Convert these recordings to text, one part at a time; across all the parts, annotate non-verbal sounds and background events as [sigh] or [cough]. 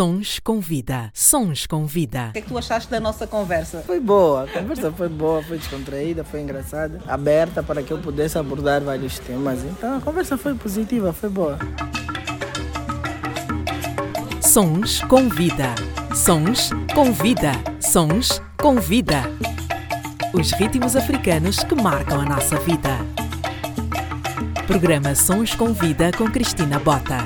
Sons com vida. Sons com vida. O que é que tu achaste da nossa conversa? Foi boa, a conversa foi boa, foi descontraída, foi engraçada, aberta para que eu pudesse abordar vários temas. Então a conversa foi positiva, foi boa. Sons com vida. Sons com vida. Sons com vida. Os ritmos africanos que marcam a nossa vida. Programa Sons com Vida com Cristina Bota.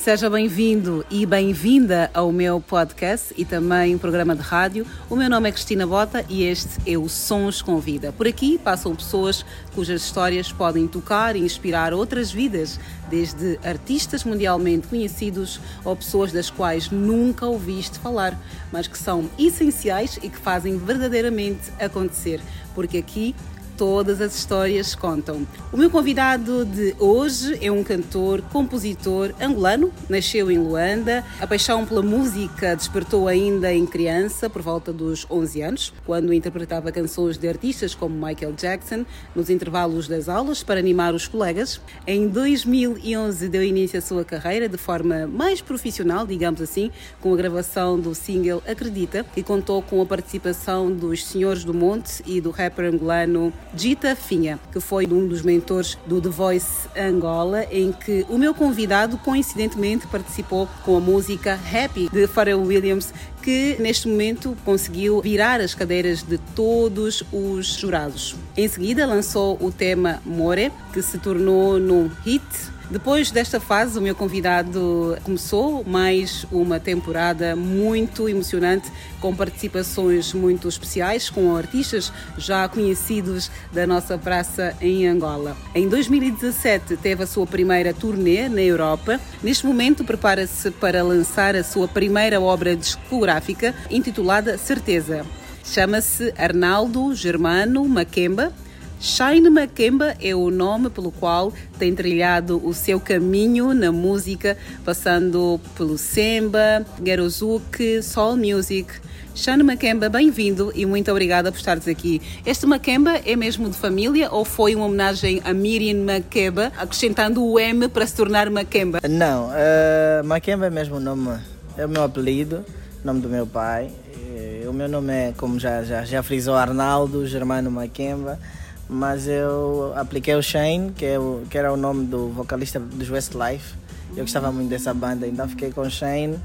Seja bem-vindo e bem-vinda ao meu podcast e também programa de rádio. O meu nome é Cristina Bota e este é o Sons com Vida. Por aqui passam pessoas cujas histórias podem tocar e inspirar outras vidas, desde artistas mundialmente conhecidos ou pessoas das quais nunca ouviste falar, mas que são essenciais e que fazem verdadeiramente acontecer. Porque aqui todas as histórias contam. O meu convidado de hoje é um cantor, compositor angolano, nasceu em Luanda. A paixão pela música despertou ainda em criança, por volta dos 11 anos, quando interpretava canções de artistas como Michael Jackson nos intervalos das aulas para animar os colegas. Em 2011 deu início à sua carreira de forma mais profissional, digamos assim, com a gravação do single Acredita, que contou com a participação dos Senhores do Monte e do rapper angolano Gita Finha, que foi um dos mentores do The Voice Angola, em que o meu convidado coincidentemente participou com a música Happy de Pharrell Williams, que neste momento conseguiu virar as cadeiras de todos os jurados. Em seguida lançou o tema More, que se tornou num hit depois desta fase, o meu convidado começou mais uma temporada muito emocionante, com participações muito especiais com artistas já conhecidos da nossa praça em Angola. Em 2017 teve a sua primeira turnê na Europa. Neste momento prepara-se para lançar a sua primeira obra discográfica intitulada Certeza. Chama-se Arnaldo Germano Maquemba Shine Makemba é o nome pelo qual tem trilhado o seu caminho na música, passando pelo Semba, Gerozuke, Soul Music. Shane Makemba, bem-vindo e muito obrigada por estares aqui. Este Makemba é mesmo de família ou foi uma homenagem a Miriam Makeba, acrescentando o M para se tornar Makemba? Não, uh, Makemba é mesmo o nome, é o meu apelido, nome do meu pai. O meu nome é, como já, já, já frisou, Arnaldo Germano Makemba mas eu apliquei o Shane, que, é o, que era o nome do vocalista dos Westlife. Eu gostava muito dessa banda, então fiquei com o Shane,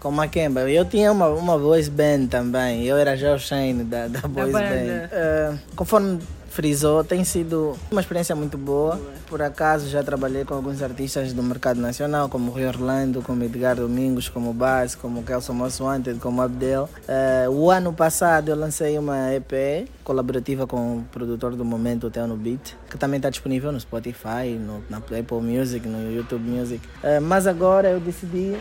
com Makemba. Eu tinha uma, uma voice band também, eu era já o Shane da, da voice band. Uh, conforme frisou, tem sido uma experiência muito boa. Por acaso já trabalhei com alguns artistas do mercado nacional, como Rui Orlando, como Edgar Domingos, como Baz, como Kelson Mosso Wanted, como Abdel. Uh, o ano passado eu lancei uma EP colaborativa com o produtor do momento, o Theo Beat, que também está disponível no Spotify, no, na Apple Music, no YouTube Music. Uh, mas agora eu decidi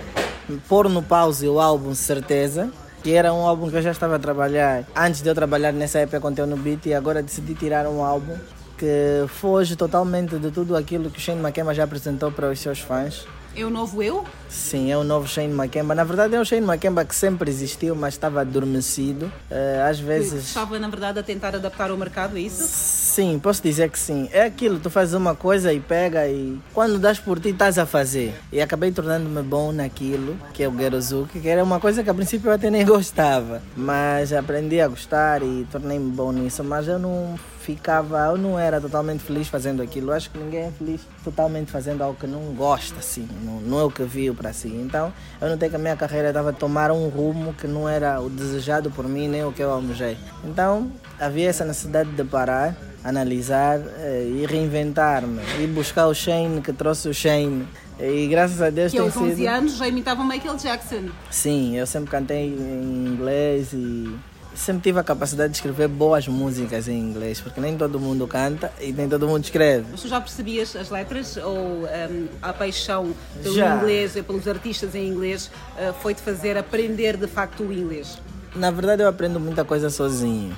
pôr no pause o álbum Certeza, que era um álbum que eu já estava a trabalhar antes de eu trabalhar nessa época com o no beat e agora decidi tirar um álbum que foge totalmente de tudo aquilo que o Shane McKemba já apresentou para os seus fãs. É o novo eu? Sim, é o novo Shane McKemba. Na verdade é o Shane McKemba que sempre existiu, mas estava adormecido. Uh, às vezes... Estava, na verdade, a tentar adaptar o mercado, é isso? Sim, posso dizer que sim. É aquilo, tu fazes uma coisa e pega e quando das por ti estás a fazer. E acabei tornando-me bom naquilo, que é o Gerozuki, que era uma coisa que a princípio eu até nem [laughs] gostava. Mas aprendi a gostar e tornei-me bom nisso. Mas eu não ficava, eu não era totalmente feliz fazendo aquilo. Eu acho que ninguém é feliz totalmente fazendo algo que não gosta, assim, não, não é o que viu para si. Então, eu notei que a minha carreira estava a tomar um rumo que não era o desejado por mim, nem o que eu almejei. Então, havia essa necessidade de parar, analisar eh, e reinventar-me e buscar o Shane que trouxe o Shane. E graças a Deus que tem aos 11 sido... anos já imitava Michael Jackson. Sim, eu sempre cantei em inglês e sempre tive a capacidade de escrever boas músicas em inglês, porque nem todo mundo canta e nem todo mundo escreve. Mas tu já percebias as letras ou um, a paixão pelo já. inglês e pelos artistas em inglês uh, foi-te fazer aprender de facto o inglês? Na verdade eu aprendo muita coisa sozinho.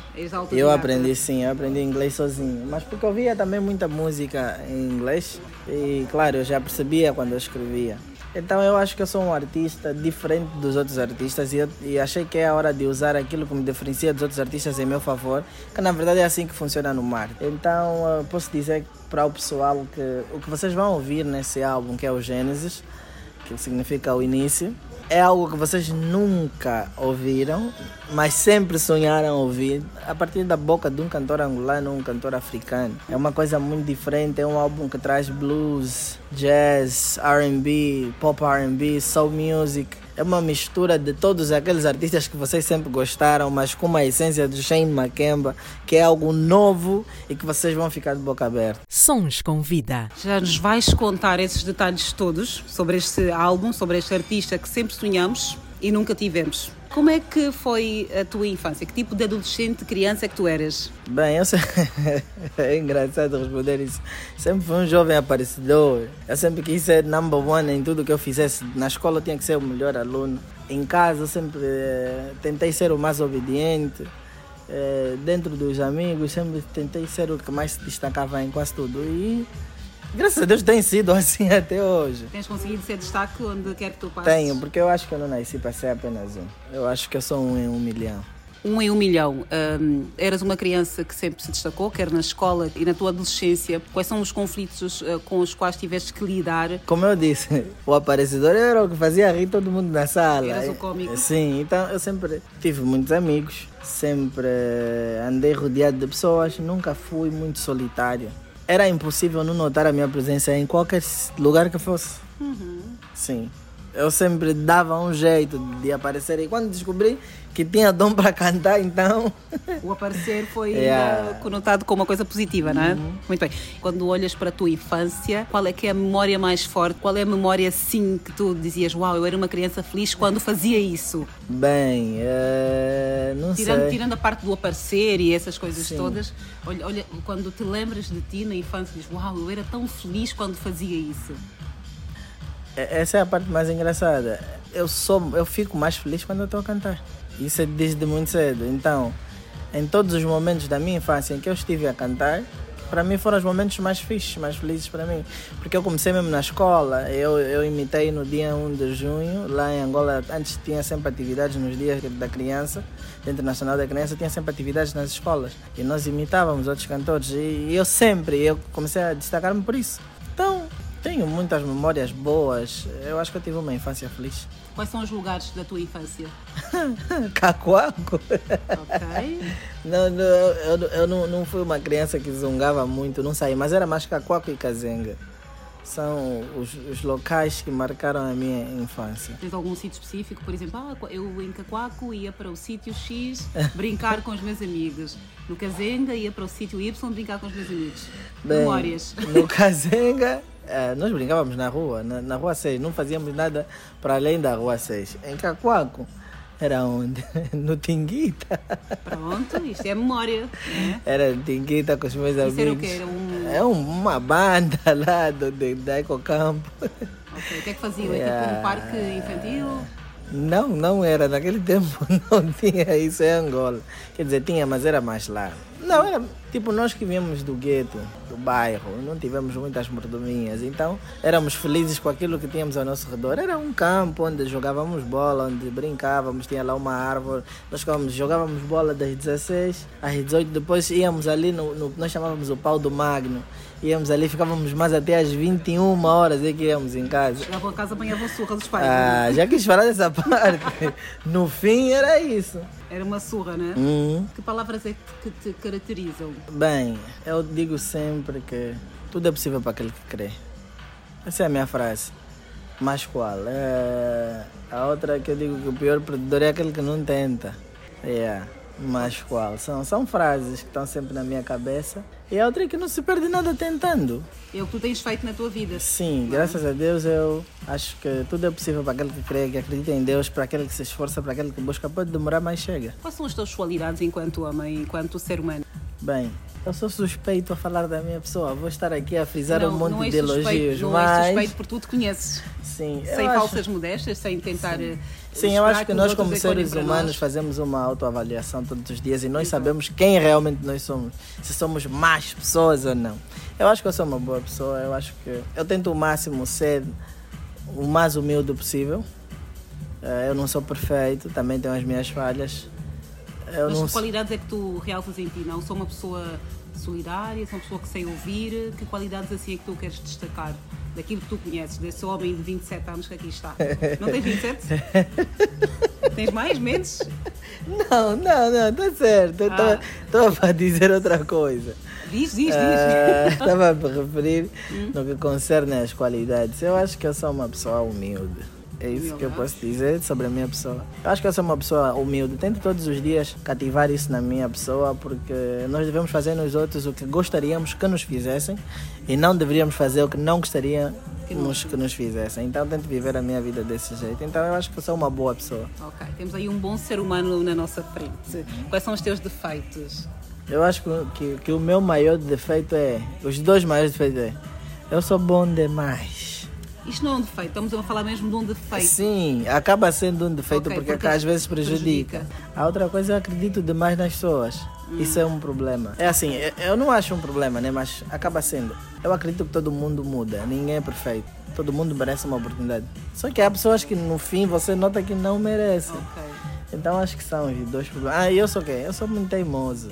Eu aprendi sim, eu aprendi inglês sozinho. Mas porque eu via também muita música em inglês e claro, eu já percebia quando eu escrevia. Então eu acho que eu sou um artista diferente dos outros artistas e, eu, e achei que é a hora de usar aquilo que me diferencia dos outros artistas em meu favor, que na verdade é assim que funciona no mar. Então posso dizer para o pessoal que o que vocês vão ouvir nesse álbum, que é o Gênesis, que significa o início, é algo que vocês nunca ouviram, mas sempre sonharam ouvir a partir da boca de um cantor angolano ou um cantor africano. É uma coisa muito diferente, é um álbum que traz blues, jazz, R&B, pop R&B, soul music é uma mistura de todos aqueles artistas que vocês sempre gostaram, mas com uma essência do Shane Makemba, que é algo novo e que vocês vão ficar de boca aberta. Sons com vida. Já nos vais contar esses detalhes todos sobre este álbum, sobre este artista que sempre sonhamos e nunca tivemos. Como é que foi a tua infância? Que tipo de adolescente, criança é que tu eras? Bem, eu sei... [laughs] é engraçado responder isso. Sempre fui um jovem aparecedor. Eu sempre quis ser number one em tudo que eu fizesse. Na escola tinha que ser o melhor aluno. Em casa eu sempre eh, tentei ser o mais obediente. Eh, dentro dos amigos sempre tentei ser o que mais se destacava em quase tudo. E Graças a Deus tem sido assim [laughs] até hoje. Tens conseguido ser destaque onde quer que tu passes? Tenho, porque eu acho que eu não nasci para ser apenas um. Eu acho que eu sou um em um milhão. Um em um milhão. Um, eras uma criança que sempre se destacou, quer na escola e na tua adolescência. Quais são os conflitos uh, com os quais tiveste que lidar? Como eu disse, [laughs] o aparecedor era o que fazia rir todo mundo na sala. Eras o cómico. Sim, então eu sempre tive muitos amigos, sempre andei rodeado de pessoas, nunca fui muito solitário era impossível não notar a minha presença em qualquer lugar que fosse. Uhum. Sim. Eu sempre dava um jeito de aparecer e quando descobri que tinha dom para cantar, então. [laughs] O aparecer foi yeah. conotado como uma coisa positiva, não é? Uhum. Muito bem. Quando olhas para a tua infância, qual é que é a memória mais forte? Qual é a memória, sim, que tu dizias, uau, eu era uma criança feliz quando fazia isso? Bem, uh, não tirando, sei. Tirando a parte do aparecer e essas coisas sim. todas, olha, olha, quando te lembras de ti na infância, dizes, uau, eu era tão feliz quando fazia isso. Essa é a parte mais engraçada. Eu sou, eu fico mais feliz quando eu estou a cantar. Isso é desde muito cedo. Então, em todos os momentos da minha infância em que eu estive a cantar, para mim foram os momentos mais fixos, mais felizes para mim. Porque eu comecei mesmo na escola, eu, eu imitei no dia 1 de junho, lá em Angola, antes tinha sempre atividades nos dias da criança, Dia Internacional da Criança, tinha sempre atividades nas escolas. E nós imitávamos outros cantores. E eu sempre, eu comecei a destacar-me por isso. Tenho muitas memórias boas. Eu acho que eu tive uma infância feliz. Quais são os lugares da tua infância? [laughs] Cacoaco. Ok. Não, não, eu, eu não, não fui uma criança que zungava muito, não saí, mas era mais Cacoaco e Cazenga. São os, os, locais que marcaram a minha infância. Tens algum sítio específico? Por exemplo, ah, eu em Cacoaco ia para o sítio X brincar com os meus amigos. No Cazenga ia para o sítio Y brincar com os meus amigos. Bem, Memórias. No Cazenga nós brincávamos na rua, na, na rua 6, não fazíamos nada para além da rua 6. Em Cacoaco, era onde? [laughs] No Tinguita. Pronto, isto é memória. Né? Era Tinguita com os meus Isso amigos. Era o quê? Era um... É uma banda [laughs] lá do, de, da Ecocampo. Ok, o que é que faziam? É tipo um parque infantil? Não, não era. Naquele [laughs] tempo não tinha isso em Angola. Quer dizer, tinha, mas era mais lá. Não, era tipo nós que viemos do gueto, do bairro, não tivemos muitas mordomias, então éramos felizes com aquilo que tínhamos ao nosso redor. Era um campo onde jogávamos bola, onde brincávamos, tinha lá uma árvore. Nós jogávamos bola das 16 às 18, depois íamos ali no, no nós chamávamos o pau do Magno íamos ali, ficávamos mais até às 21 horas e que íamos em casa. Chegavam a casa, apanhavam surra dos pais. Ah, já quis falar dessa [laughs] parte. No fim era isso. Era uma surra, né? Uhum. Que palavras é que te caracterizam? Bem, eu digo sempre que tudo é possível para aquele que crê. Essa é a minha frase. Mas qual? É... A outra que eu digo que o pior perdedor é aquele que não tenta. Yeah. Mas qual? São, são frases que estão sempre na minha cabeça. E a outra é que não se perde nada tentando. É o que tu tens feito na tua vida. Sim, graças a Deus eu acho que tudo é possível para aquele que crê, que acredita em Deus, para aquele que se esforça, para aquele que busca. Pode demorar, mas chega. Quais são as tuas qualidades enquanto homem, enquanto ser humano? Bem, eu sou suspeito a falar da minha pessoa. Vou estar aqui a frisar não, um monte é de elogios, não mas... Não é suspeito porque tu te conheces. Sim. Sem falsas acho... modéstias, sem tentar... Sim. Sim, eu acho que nós, como seres humanos, fazemos uma autoavaliação todos os dias e nós Exato. sabemos quem realmente nós somos. Se somos más pessoas ou não. Eu acho que eu sou uma boa pessoa, eu acho que eu tento o máximo ser o mais humilde possível. Eh, eu não sou perfeito, também tenho as minhas falhas. Eu Mas que qualidades é que tu realças em ti? Não? Sou uma pessoa solidária, sou uma pessoa que sei ouvir. Que qualidades assim é que tu queres destacar? Daquilo que tu conheces, desse homem de 27 anos que aqui está. Não tens 27? [laughs] tens mais meses? Não, não, não, tá certo. Eu Ah. estava para dizer outra coisa. Diz, diz, diz. [laughs] Eh, Estava a me referir no que concerne às qualidades. Eu acho que eu sou uma pessoa humilde. É isso que eu Humildade. posso dizer sobre a minha pessoa. Eu acho que eu sou uma pessoa humilde. Tento todos os dias cativar isso na minha pessoa, porque nós devemos fazer nos outros o que gostaríamos que nos fizessem e não deveríamos fazer o que não gostaríamos que nos fizessem. Então tento viver a minha vida desse jeito. Então eu acho que eu sou uma boa pessoa. Ok, temos aí um bom ser humano na nossa frente. Quais são os teus defeitos? Eu acho que, que, que o meu maior defeito é. Os dois maiores defeitos é. Eu sou bom demais. Isto não é um defeito, estamos a falar mesmo de um defeito. Sim, acaba sendo um defeito Ok, porque, porque às vezes prejudica. prejudica. A outra coisa, eu acredito demais nas pessoas. Isso é um problema. É assim, eu- não acho um problema, né? Mas acaba sendo. Eu acredito que todo mundo muda, ninguém é perfeito. Todo mundo merece uma oportunidade. Só que há pessoas que no fim você nota que não merecem. Ok. Então acho que são os dois problemas. Ah, eu sou quem? Eu sou muito teimoso.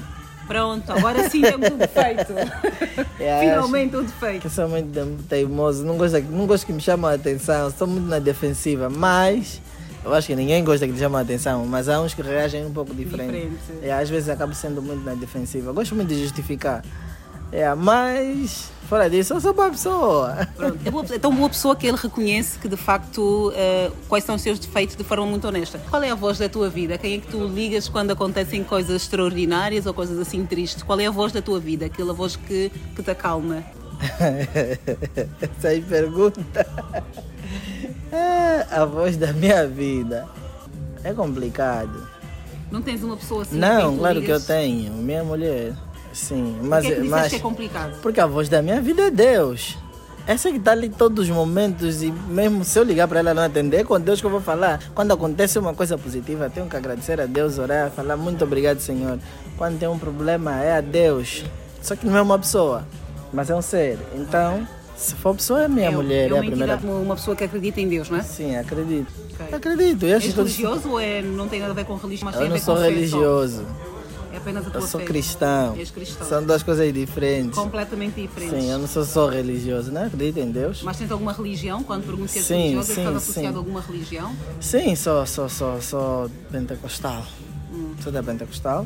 Pronto, agora sim temos um defeito. [laughs] É, Finalmente um Que defeito. eu sou muito te- teimoso, não gosto, não gosto que me chamem a atenção, estou muito na defensiva, mas eu acho que ninguém gosta que lhe chamem a atenção, mas há uns que reagem um pouco diferente. Diferente. E às vezes acabo sendo muito na defensiva. Gosto muito de justificar. É, mas fora disso, eu sou boa pessoa. Pronto. É, boa- é tão boa pessoa que ele reconhece que de facto eh, quais são os seus defeitos de forma muito honesta. Qual é a voz da tua vida? Quem é que tu ligas quando acontecem coisas extraordinárias ou coisas assim tristes? Qual é a voz da tua vida? Aquela voz que, que te acalma? [laughs] Essa aí pergunta. É, a voz da minha vida. É complicado. Não tens uma pessoa assim? Não, claro que eu ligas? tenho. Minha mulher. Sim, mas. que é disseste mas é complicado? Porque a voz da minha vida é Deus. Essa que está ali todos os momentos e mesmo se eu ligar para ela não atender, é com Deus que eu vou falar. Quando acontece uma coisa positiva, tenho que agradecer a Deus, orar, falar muito obrigado, Senhor. Quando tem um problema, é a Deus. Só que não é uma pessoa, mas é um ser. Então, se for pessoa, é minha É, mulher, é é, uma a primeira. uma- pessoa que acredita em Deus, não é? Sim, acredito. Ok. Acredito. Eu, acho que todos- religioso ou é, não tem nada a ver com religião, mas eu não sou fé só? Apenas a tua Eu sou fé. cristão. És cristão. São duas coisas diferentes. Completamente diferentes. Sim, eu não sou só religioso, não acredito em Deus. Mas tens alguma religião? Quando perguntas se és religioso, sim, estás associado sim. a alguma religião? Sim, sou, sou, sou, sou pentecostal. Hum. Sou da pentecostal.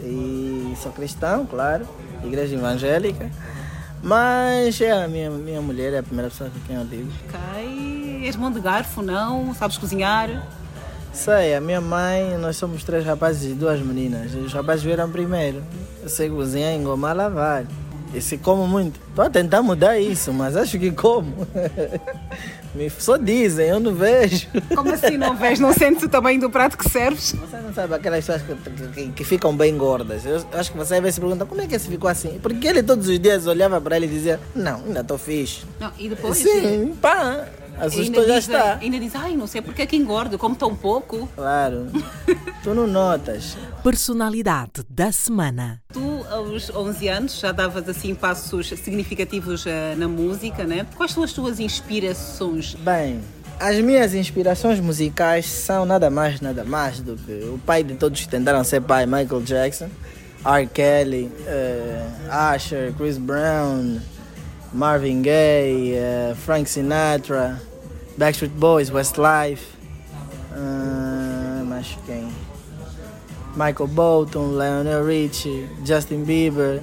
E sou cristão, claro. Igreja evangélica. Mas é a minha, minha mulher é a primeira pessoa com quem eu digo. Ok. És mão de garfo, não? Sabes cozinhar? Sei, a minha mãe, nós somos três rapazes e duas meninas. Os rapazes vieram primeiro. Eu sei cozinhar, engomar, lavar. E se como muito. Estou a tentar mudar isso, mas acho que como. [laughs] Me, só dizem, eu não vejo. Como assim não vês? Não sentes o tamanho do prato que serves? Você não sabe aquelas pessoas que, que, que ficam bem gordas. Eu acho que você às vezes se pergunta como é que esse ficou assim. Porque ele todos os dias olhava para ele e dizia: Não, ainda estou fixe. Não, e depois? Sim, pá, assustou, já diz, está. ainda diz, ai, não sei porque é que engordo, como tão pouco. Claro, [laughs] tu não notas. Personalidade da semana. Tu, aos 11 anos, já davas assim passos significativos eh, na música, né? Quais são as tuas inspirações? Bem, as minhas inspirações musicais são nada mais, nada mais do que o pai de todos que tentaram ser pai, Michael Jackson, R. Kelly, eh, Usher, Chris Brown, Marvin Gaye, eh, Frank Sinatra, Backstreet Boys, Westlife, ah, mais quem? Michael Bolton, Lionel Richie, Justin Bieber,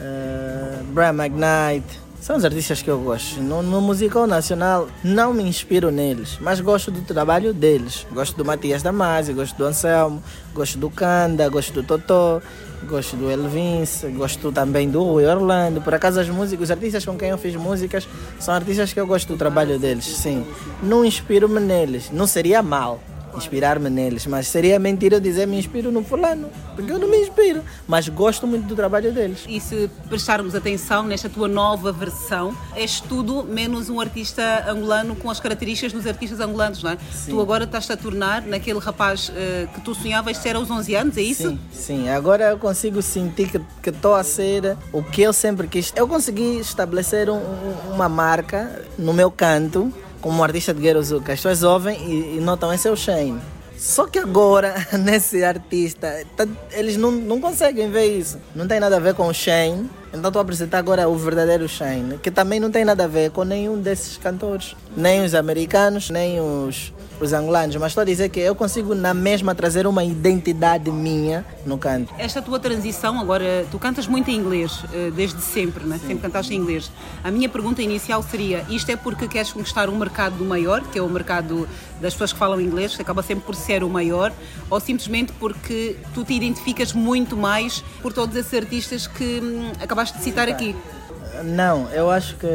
eh, Brian McKnight. São os artistas que eu gosto. No, no musical nacional não me inspiro neles, mas gosto do trabalho deles. Gosto do Matias Damasio, gosto do Anselmo, gosto do Kanda, gosto do Totó, gosto do Elvins, gosto também do Rui Orlando. Por acaso as músicas, os artistas com quem eu fiz músicas são artistas que eu gosto do trabalho deles, sim. Não inspiro-me neles, não seria mal inspirar-me neles, mas seria mentira eu dizer me inspiro no fulano, porque eu não me inspiro, mas gosto muito do trabalho deles. E se prestarmos atenção nesta tua nova versão, és tudo menos um artista angolano com as características dos artistas angolanos, não é? Tu agora estás-te a tornar naquele rapaz eh, que tu sonhavas ser aos 11 anos, é isso? Sim, sim. Agora eu consigo sentir que estou a ser o que eu sempre quis. Eu consegui estabelecer um- uma marca no meu canto como artista de Guerra que as pessoas ouvem e, e notam esse é o Shane. Só que agora, [laughs] nesse artista, tá, eles não, não conseguem ver isso. Não tem nada a ver com o Shane. Então estou a apresentar agora o verdadeiro Shane, que também não tem nada a ver com nenhum desses cantores. Nem os americanos, nem os os angolanos, mas estou a dizer que eu consigo na mesma trazer uma identidade minha no canto. Esta tua transição, agora tu cantas muito em inglês, eh, desde sempre, né? sempre cantaste em inglês. A minha pergunta inicial seria: isto é porque queres conquistar um mercado maior, que é o mercado das pessoas que falam inglês, que acaba sempre por ser o maior, ou simplesmente porque tu te identificas muito mais por todos esses artistas que hum, acabaste de citar aqui? Não, eu acho que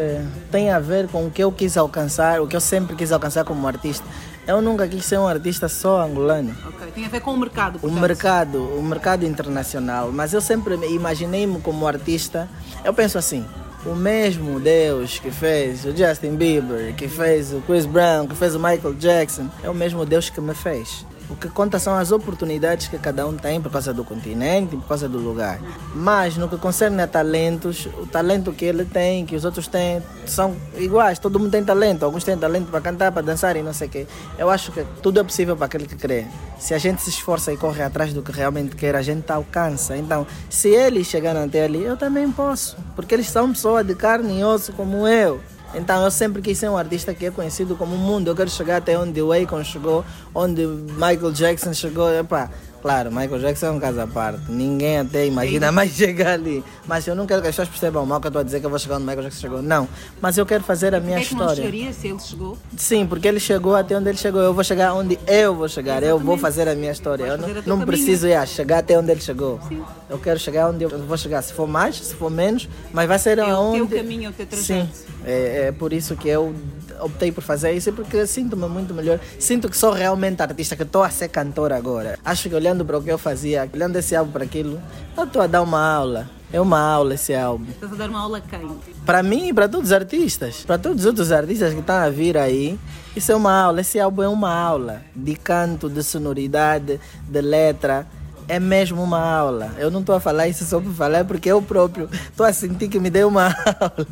tem a ver com o que eu quis alcançar, o que eu sempre quis alcançar como artista. Eu nunca quis ser um artista só angolano. Ok, tem a ver com o mercado. Portanto. O mercado, o mercado internacional. Mas eu sempre imaginei-me como artista. Eu penso assim: o mesmo Deus que fez o Justin Bieber, que fez o Chris Brown, que fez o Michael Jackson, é o mesmo Deus que me fez. O que conta são as oportunidades que cada um tem por causa do continente, por causa do lugar. Mas no que concerne a talentos, o talento que ele tem, que os outros têm, são iguais. Todo mundo tem talento. Alguns têm talento para cantar, para dançar e não sei o quê. Eu acho que tudo é possível para aquele que crê. Se a gente se esforça e corre atrás do que realmente quer, a gente alcança. Então, se eles chegaram até ali, eu também posso. Porque eles são pessoas de carne e osso como eu. Então eu sempre quis ser um artista que é conhecido como o mundo. Eu quero chegar até onde o Akon chegou, onde Michael Jackson chegou. Epá, Claro, Michael Jackson é um caso à parte. Ninguém até imagina Sim. mais chegar ali. Mas eu não quero que as pessoas percebam mal que eu estou a dizer que eu vou chegar onde Michael Jackson chegou. Não. Mas eu quero fazer a minha é história. Que se ele chegou? Sim, porque ele chegou até onde ele chegou. Eu vou chegar onde eu vou chegar. Exatamente. Eu vou fazer a minha história. eu não, não preciso ir chegar até onde ele chegou. Sim. Eu quero chegar onde eu vou chegar. Se for mais, se for menos, mas vai ser é aonde. O teu caminho, o teu trajeto. Sim. É, é por isso que eu optei por fazer isso porque sinto-me muito melhor. Sinto que sou realmente artista, que estou a ser cantor agora. Acho que olhando para o que eu fazia, olhando esse álbum para aquilo, eu estou a dar uma aula. É uma aula esse álbum. Estás a dar uma aula a quem? Para mim e para todos os artistas. Para todos os outros artistas que estão a vir aí. Isso é uma aula. Esse álbum é uma aula de canto, de sonoridade, de letra é mesmo uma aula. Eu não estou a falar isso só por falar, porque eu próprio estou a sentir que me deu uma [laughs] aula.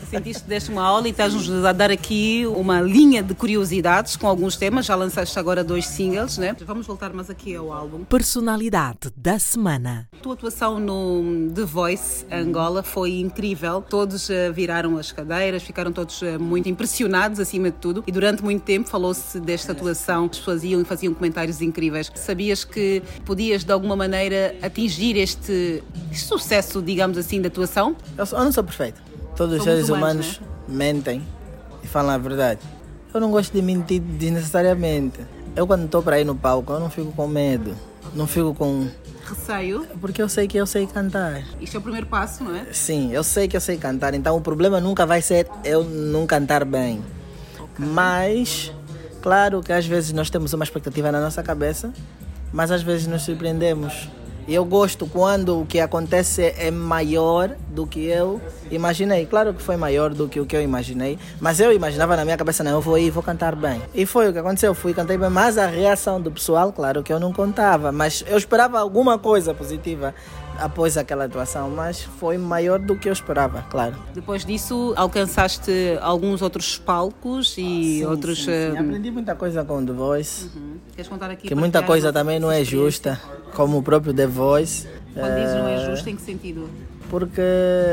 Tu sentiste que deste uma aula e estás-nos a dar aqui uma linha de curiosidades com alguns temas. Já lançaste agora dois singles, né? Vamos voltar mais aqui ao álbum. Personalidade da semana. A tua atuação no The Voice Angola foi incrível. Todos eh, viraram as cadeiras, ficaram todos eh, muito impressionados acima de tudo. E durante muito tempo falou-se desta atuação. As pessoas iam e faziam comentários incríveis. Sabias que podias de alguma maneira atingir este sucesso, digamos assim, da atuação? Eu, eu não sou perfeito. Todos os seres humanos, humanos né? mentem e falam a verdade. Eu não gosto de mentir desnecessariamente. Eu quando estou para ir no palco, eu não fico com medo. Não fico com receio? Porque eu sei que eu sei cantar. Isto é o primeiro passo, não é? Sim, eu sei que eu sei cantar. Então o problema nunca vai ser eu não cantar bem. Okay. Mas, claro que às vezes nós temos uma expectativa na nossa cabeça mas às vezes nos surpreendemos. Eu gosto quando o que acontece é maior do que eu imaginei. Claro que foi maior do que o que eu imaginei, mas eu imaginava na minha cabeça, não, eu vou ir, vou cantar bem. E foi o que aconteceu, eu fui cantei bem, mas a reação do pessoal, claro que eu não contava, mas eu esperava alguma coisa positiva após aquela atuação, mas foi maior do que eu esperava, claro. Depois disso, alcançaste alguns outros palcos e sim, outros. Sim, sim. Aprendi muita coisa com The Voice. Uhum. Queres contar aqui? Que muita coisa também não é justa, como o próprio The Voice. Quando dizes não é eh, justo, em que sentido? Porque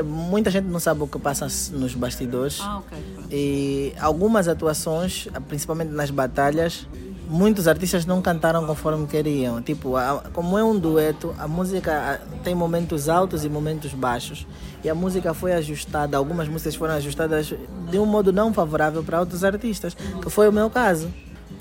muita gente não sabe o que passa nos bastidores. Ah, ok. E algumas atuações, principalmente nas batalhas, muitos artistas não cantaram conforme queriam. Tipo, a, como é um dueto, a música tem momentos altos e momentos baixos. E a música foi ajustada, algumas músicas foram ajustadas de um modo não favorável para outros artistas, que foi o meu caso.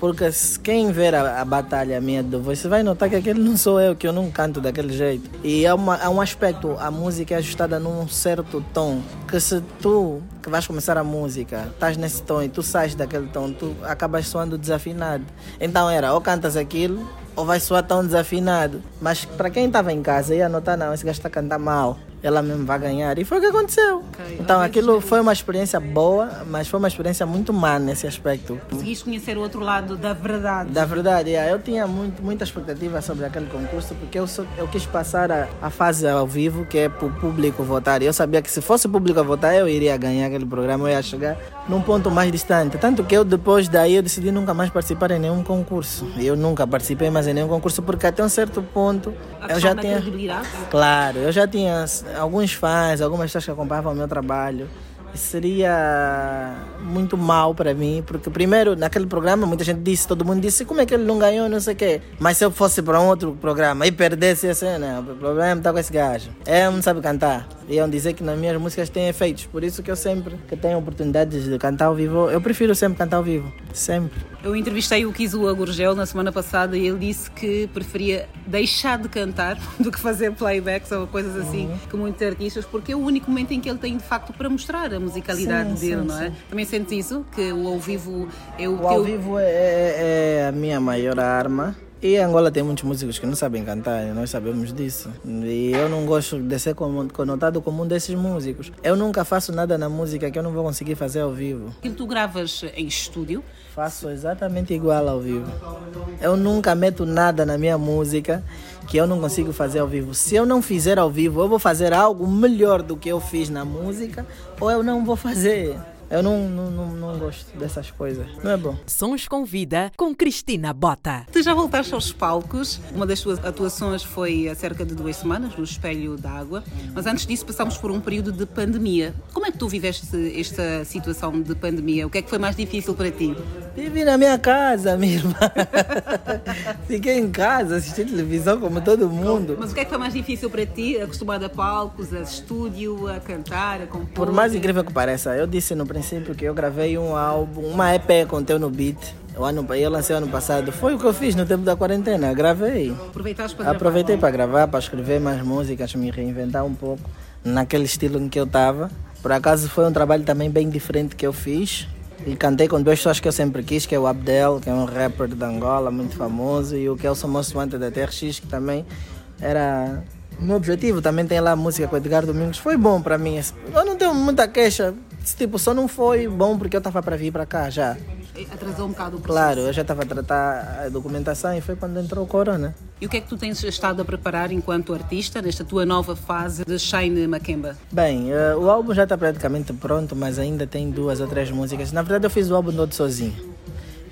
Porque quem ver a, a batalha minha do Voice vai notar que aquele não sou eu, que eu não canto daquele jeito. E há, uma, há um aspecto, a música é ajustada num certo tom, que se tu que vais começar a música, estás nesse tom e tu sais daquele tom, tu acabas soando desafinado. Então era, ou cantas aquilo, ou vai soar tão desafinado. Mas para quem estava em casa ia notar, não, esse gajo está a cantar mal. Ela mesmo vai ganhar. E foi o que aconteceu. Ok, Então aquilo foi uma experiência boa, mas foi uma experiência muito má nesse aspecto. Conseguiste conhecer o outro lado da verdade. Da verdade, é, eu tinha muito, muita expectativa sobre aquele concurso, porque eu, só, eu quis passar a, a fase ao vivo, que é para o público votar. E eu sabia que se fosse o público a votar, eu iria ganhar aquele programa, eu ia chegar num ponto mais distante. Tanto que eu, depois daí, eu decidi nunca mais participar em nenhum concurso. Eu nunca participei mais em nenhum concurso, porque até um certo ponto A eu já tinha... Claro, eu já tinha alguns fãs, algumas pessoas que acompanhavam o meu trabalho. E Seria muito mal para mim, porque primeiro naquele programa muita gente disse, todo mundo disse como é que ele não ganhou, não sei o quê. Mas se eu fosse para um outro programa e perdesse a cena, o problema está com esse gajo. É, não sabe cantar. Iam dizer que nas minhas músicas tem efeitos, por isso que eu sempre que tenho oportunidades de cantar ao vivo, eu prefiro sempre cantar ao vivo, sempre. Eu entrevistei o Kizua Gurgel na semana passada e ele disse que preferia deixar de cantar [laughs] do que fazer playbacks ou coisas assim Uhum. que muitos artistas, porque é o único momento em que ele tem de facto para mostrar musicalidade Sim, dele, sim, não é? sim. Também sentes isso? Que o ao vivo é o O que ao vivo é, é- é a minha maior arma. E Angola tem muitos músicos que não sabem cantar, e nós sabemos disso. E eu não gosto de ser conotado como um desses músicos. Eu nunca faço nada na música que eu não vou conseguir fazer ao vivo. Aquilo que tu gravas em estúdio, Faço exatamente igual ao vivo. Eu nunca meto nada na minha música que eu não consigo fazer ao vivo. Se eu não fizer ao vivo, eu vou fazer algo melhor do que eu fiz na música, ou eu não vou fazer. Eu não, não, não, não gosto dessas coisas. Não é bom. Sons com Vida com Cristina Bota. Tu já voltaste aos palcos. Uma das tuas atuações foi há cerca de duas semanas, no Espelho d'Água. Mas antes disso passámos por um período de pandemia. Como é que tu viveste esta situação de pandemia? O que é que foi mais difícil para ti? Vivi na minha casa, minha irmã. [laughs] Fiquei em casa, assisti televisão como todo mundo. Mas o que é que foi mais difícil para ti? Acostumado a palcos, a estúdio, a cantar, a compor? Por mais incrível que pareça, eu disse no princípio que eu gravei um álbum, uma EP com teu no beat. O ano, eu lancei ano passado. Foi o que eu fiz no tempo da quarentena. Gravei. Aproveitaste para? Aproveitei para gravar, para escrever mais músicas, me reinventar um pouco naquele estilo em que eu estava. Por acaso foi um trabalho também bem diferente que eu fiz. E cantei com duas pessoas que eu sempre quis, que é o Abdel, que é um rapper de Angola, muito famoso, e o Kelson Moço Manta da TRX, que também era o meu objetivo. Também tem lá música com o Edgar Domingos. Foi bom para mim. Eu não tenho muita queixa. Tipo, só não foi bom porque eu estava para vir para cá já. Atrasou um bocado o processo. Claro, eu já estava a tratar a documentação e foi quando entrou o corona. E o que é que tu tens estado a preparar enquanto artista nesta tua nova fase de Shine Makemba? Bem, eh, o álbum já está praticamente pronto, mas ainda tem duas ou três músicas. Na verdade, eu fiz o álbum todo sozinho.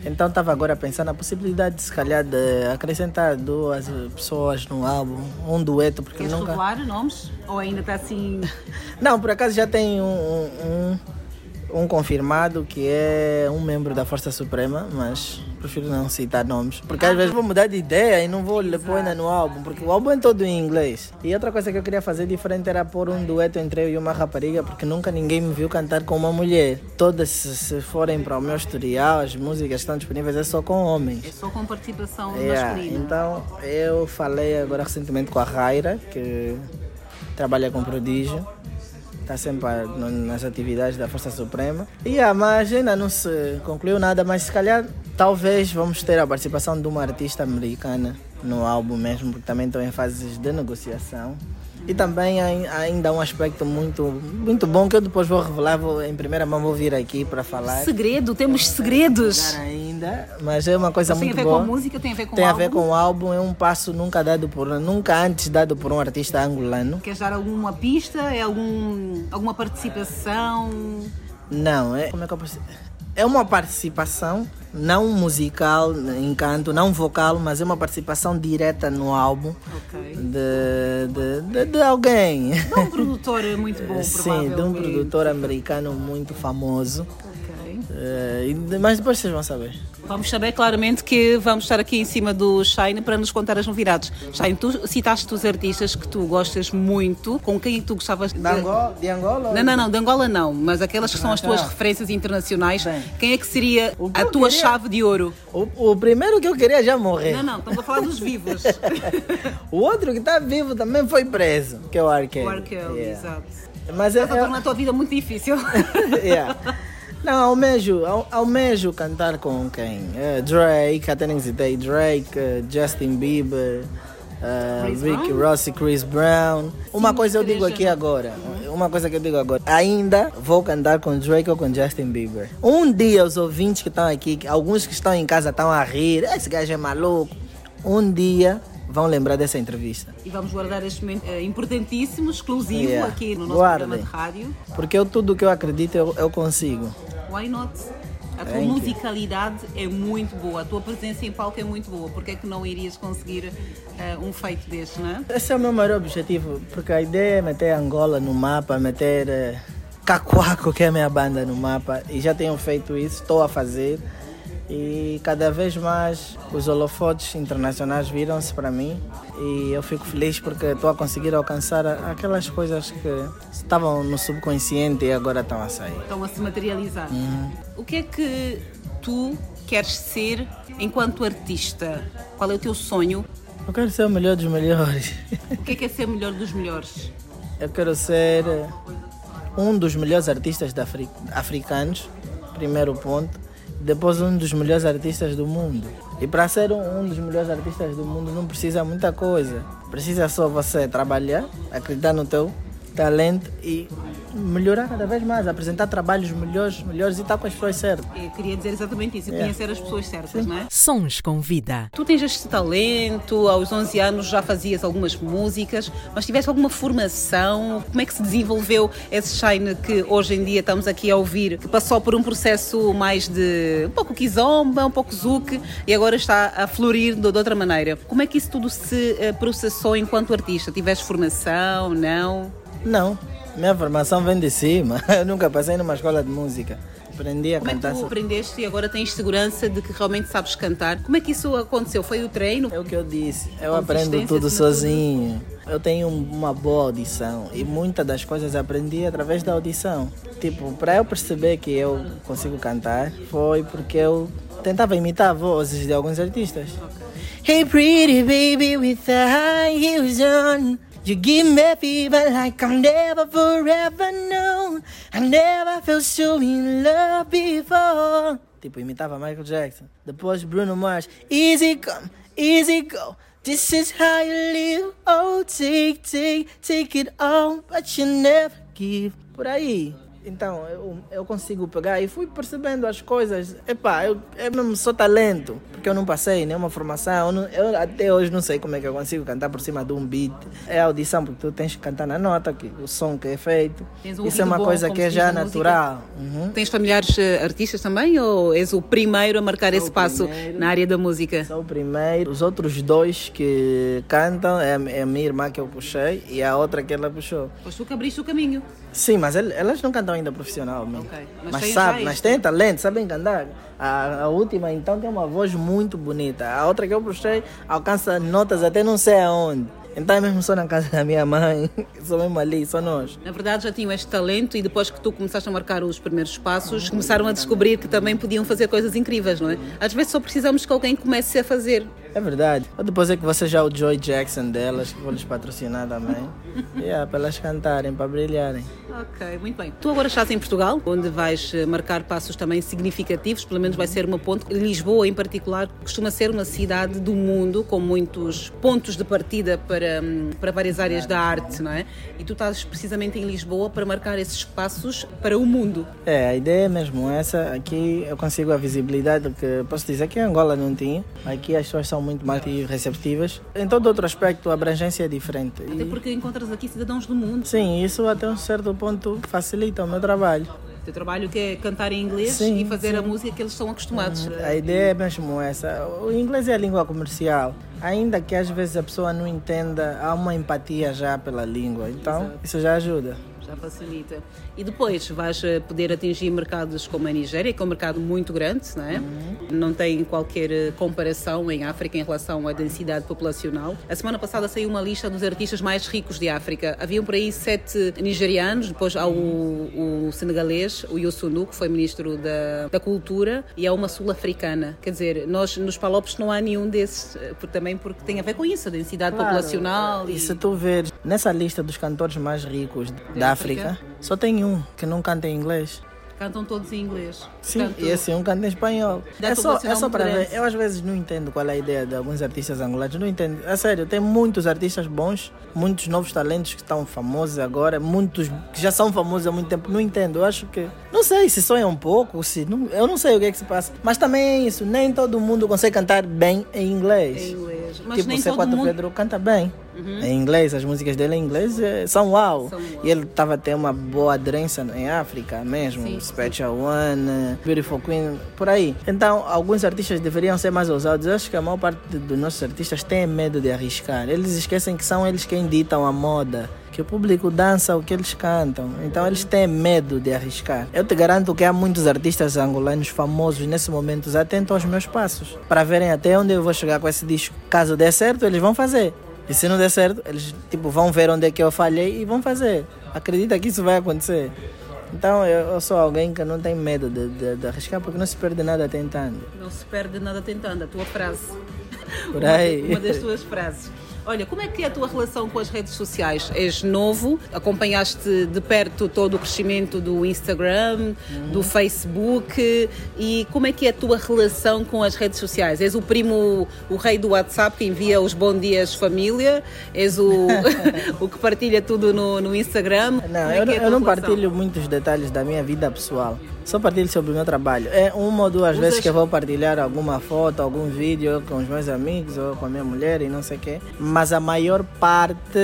Então, estava agora a pensar na possibilidade, de, se calhar, de acrescentar duas pessoas no álbum, um dueto, porque Queres nunca. revelar nomes? Ou ainda está assim... [laughs] Não, por acaso já tem um, um, um confirmado que é um membro da Força Suprema, mas prefiro não citar nomes, porque às vezes vou mudar de ideia e não vou pôr ainda no álbum, porque o álbum é todo em inglês. E outra coisa que eu queria fazer diferente era pôr um dueto entre eu e uma rapariga, porque nunca ninguém me viu cantar com uma mulher. Todas, se, forem para o meu historial, as músicas estão disponíveis é só com homens. É só com participação Yeah, masculina. então eu falei agora recentemente com a Raira, que trabalha com prodígio, está sempre nas atividades da Força Suprema. E a mas ainda não se concluiu nada, mas se calhar talvez vamos ter a participação de uma artista americana no álbum mesmo, porque também estou em fases de negociação. E também ai- ainda há um aspecto muito, muito bom que eu depois vou revelar, vou, em primeira mão vou vir aqui para falar. Segredo, temos segredos. Ainda, mas é uma coisa Mas tem a muito ver boa. com música, tem a ver com Tem a álbum? ver com o álbum, é um passo nunca dado por nunca antes dado por um artista angolano. Queres dar alguma pista? É algum, alguma participação? Não, é como é que eu É uma participação não musical em canto, não vocal, mas é uma participação direta no álbum Ok. de, de, de, de alguém. De um produtor muito bom, [laughs] Sim, de um produtor americano muito famoso. Ok. Eh, e- mas depois vocês vão saber. Vamos saber claramente que vamos estar aqui em cima do Shine para nos contar as novidades. Shine, tu citaste os artistas que tu gostas muito, com quem tu gostavas de... De Angola? De Angola? Não, não, não, de Angola não, mas aquelas que são as tuas Ah. referências internacionais, Sim. quem é que seria que a eu tua queria- chave de ouro? O, o primeiro que eu queria já morrer. Não, não, estamos a falar dos vivos. [laughs] O outro que está vivo também foi preso, que é o Arkell. o Arkel, Yeah. exato. Mas é, Está a tornar a tua vida muito difícil. [laughs] yeah. Não, almejo, al- almejo cantar com quem? Eh, Drake, até nem citei Drake, eh, Justin Bieber, uh, Rick Ross e Chris Brown. Uma coisa eu digo aqui agora, uma coisa que eu digo agora, ainda vou cantar com Drake ou com Justin Bieber. Um dia os ouvintes que estão aqui, alguns que estão em casa estão a rir, esse gajo é maluco. Um dia vão lembrar dessa entrevista. E vamos guardar este momento é, importantíssimo, exclusivo yeah. aqui no nosso Guardem. programa de rádio. Porque eu tudo que eu acredito eu, eu consigo. Why not? A tua Thank musicalidade you. é muito boa, a tua presença em palco é muito boa. Por que é que não irias conseguir uh, um feito deste, não é? Esse é o meu maior objetivo, porque a ideia é meter Angola no mapa, meter uh, Cacuaco, que é a minha banda, no mapa. E já tenho feito isso, estou a fazer. E cada vez mais os holofotes internacionais viram-se para mim e eu fico feliz porque estou a conseguir alcançar aquelas coisas que estavam no subconsciente e agora estão a sair. Estão a se materializar. Uhum. O que é que tu queres ser enquanto artista? Qual é o teu sonho? Eu quero ser o melhor dos melhores. O que é, que é ser o melhor dos melhores? Eu quero ser um dos melhores artistas africanos, primeiro ponto depois um dos melhores artistas do mundo. E para ser um, dos melhores artistas do mundo não precisa muita coisa. Precisa só você trabalhar, acreditar no teu talento e melhorar cada vez mais, apresentar trabalhos melhores, melhores e estar com as pessoas certas. Eu queria dizer exatamente isso, yeah. conhecer as pessoas certas, Sim. não é? Sons com vida. Tu tens este talento, aos 11 anos já fazias algumas músicas, mas tiveste alguma formação? Como é que se desenvolveu esse shine que hoje em dia estamos aqui a ouvir, que passou por um processo mais de um pouco kizomba, um pouco zouk e agora está a florir de, de outra maneira. Como é que isso tudo se uh, processou enquanto artista? Tiveste formação, não? Não, minha formação vem de cima. [laughs] Eu nunca passei numa escola de música. Aprendi a Como cantar. Como é que tu aprendeste e agora tens segurança de que realmente sabes cantar? Como é que isso aconteceu? Foi o treino? É o que eu disse. Eu aprendo tudo sozinho. Tudo. Eu tenho uma boa audição e muitas das coisas aprendi através da audição. Tipo, para eu perceber que eu consigo cantar, foi porque eu tentava imitar vozes de alguns artistas. Okay. Hey pretty baby with the high heels on You give me fever like I've never forever known. I never felt so in love before. Tipo, imitava Michael Jackson. Depois Bruno Mars. Easy come, easy go. This is how you live. Oh, take, take, take it all, but you never give. Por aí. Então, eu, eu consigo pegar e fui percebendo as coisas. Epá, eu, eu mesmo sou talento, porque eu não passei nenhuma formação. Eu, até hoje não sei como é que eu consigo cantar por cima de um beat. É audição, porque tu tens que cantar na nota, que, o som que é feito. Um Isso é uma bom, coisa que é já natural. Uhum. Tens familiares uh, artistas também ou és o primeiro a marcar sou esse passo primeiro, na área da música? Sou o primeiro. Os outros dois que cantam é, é a minha irmã que eu puxei e a outra que ela puxou. Pois tu que abriste o caminho. Sim, mas elas não cantam ainda profissional, okay. mas, mas sabe, mas tem talento, sabem cantar. A, a, última então tem uma voz muito bonita. A outra que eu puxei alcança notas até não sei aonde. Então é mesmo só na casa da minha mãe, [laughs] sou mesmo ali, só nós. Na verdade já tinham este talento e depois que tu começaste a marcar os primeiros passos, começaram a descobrir que também podiam fazer coisas incríveis, não é? Às vezes só precisamos que alguém comece a fazer. É verdade. Ou depois é que você já é o Joy Jackson delas, que vou lhes patrocinar também. [laughs] yeah, para elas cantarem, para brilharem. Ok, muito bem. Tu agora estás em Portugal, onde vais eh, marcar passos também significativos, pelo menos vai ser uma ponte. Lisboa, em particular, costuma ser uma cidade do mundo, com muitos pontos de partida para, hum, para várias áreas da arte, não é? E tu estás precisamente em Lisboa para marcar esses passos para o mundo. É, a ideia é mesmo essa. Aqui eu consigo a visibilidade que posso dizer que em Angola não tinha. Aqui as pessoas são são muito mais receptivas. Em todo outro aspecto, a abrangência é diferente. Até porque encontras aqui cidadãos do mundo. Sim, isso até um certo ponto facilita o meu trabalho. O teu trabalho que é cantar em inglês sim, e fazer sim. a música que eles estão acostumados. Uhum. A ideia é mesmo essa. O inglês é a língua comercial. Ainda que às vezes a pessoa não entenda, há uma empatia já pela língua. Então, Exato. isso já ajuda já facilita. E depois vais eh, poder atingir mercados como a Nigéria, que é um mercado muito grande, não é? Uhum. Não tem qualquer eh, comparação em África em relação à densidade populacional. A semana passada saiu uma lista dos artistas mais ricos de África. Haviam por aí sete nigerianos, depois há o, o senegalês, o Yossunu, que foi ministro da, da Cultura, e há uma sul-africana. Quer dizer, nós nos Palopes não há nenhum desses, eh, também porque tem a ver com isso, a densidade claro, populacional. E... e se tu veres, nessa lista dos cantores mais ricos da África, só tem um que não canta em inglês. Cantam todos em inglês. Sim, Portanto, e esse um canta em espanhol. É para só, é só para ver. Eu às vezes não entendo qual é a ideia de alguns artistas angolanos. Não entendo. É sério, tem muitos artistas bons, muitos novos talentos que estão famosos agora, muitos que já são famosos há muito tempo. Não entendo. Eu acho que. Não sei se sonha um pouco, se. Não, eu não sei o que é que se passa. Mas também é isso. Nem todo mundo consegue cantar bem em inglês. Em inglês. Mas tipo, nem o C4 todo mundo... Pedro canta bem. Em inglês, as músicas dele em inglês eh, são uau. Uau. E ele estava até uma boa aderência em África mesmo. Sim, Special One, eh, Beautiful Queen, por aí. Então, alguns artistas deveriam ser mais ousados. Eu acho que a maior parte dos nossos artistas tem medo de arriscar. Eles esquecem que são eles quem ditam a moda. Que o público dança o que eles cantam. Então, eles têm medo de arriscar. Eu te garanto que há muitos artistas angolanos famosos nesse momento atentos aos meus passos. Para verem até onde eu vou chegar com esse disco. Caso dê certo, eles vão fazer. E se não der certo, eles tipo, vão ver onde é que eu falhei e vão fazer. Acredita que isso vai acontecer. Então eu, eu sou alguém que não tem medo de, de, de arriscar porque não se perde nada tentando. Não se perde nada tentando, a tua frase. Por Uma, aí. uma das tuas frases. Olha, como é que é a tua relação com as redes sociais? És novo, acompanhaste de perto todo o crescimento do Instagram, do Facebook e como é que é a tua relação com as redes sociais? És o primo, o rei do WhatsApp que envia os bom dias família? És o, [laughs] [laughs] o que partilha tudo no, no Instagram? Não, é eu, é eu não relação? partilho muitos detalhes da minha vida pessoal. Só partilho sobre o meu trabalho. É uma ou duas vezes que eu vou partilhar alguma foto, algum vídeo com os meus amigos ou com a minha mulher e não sei o quê. Mas a maior parte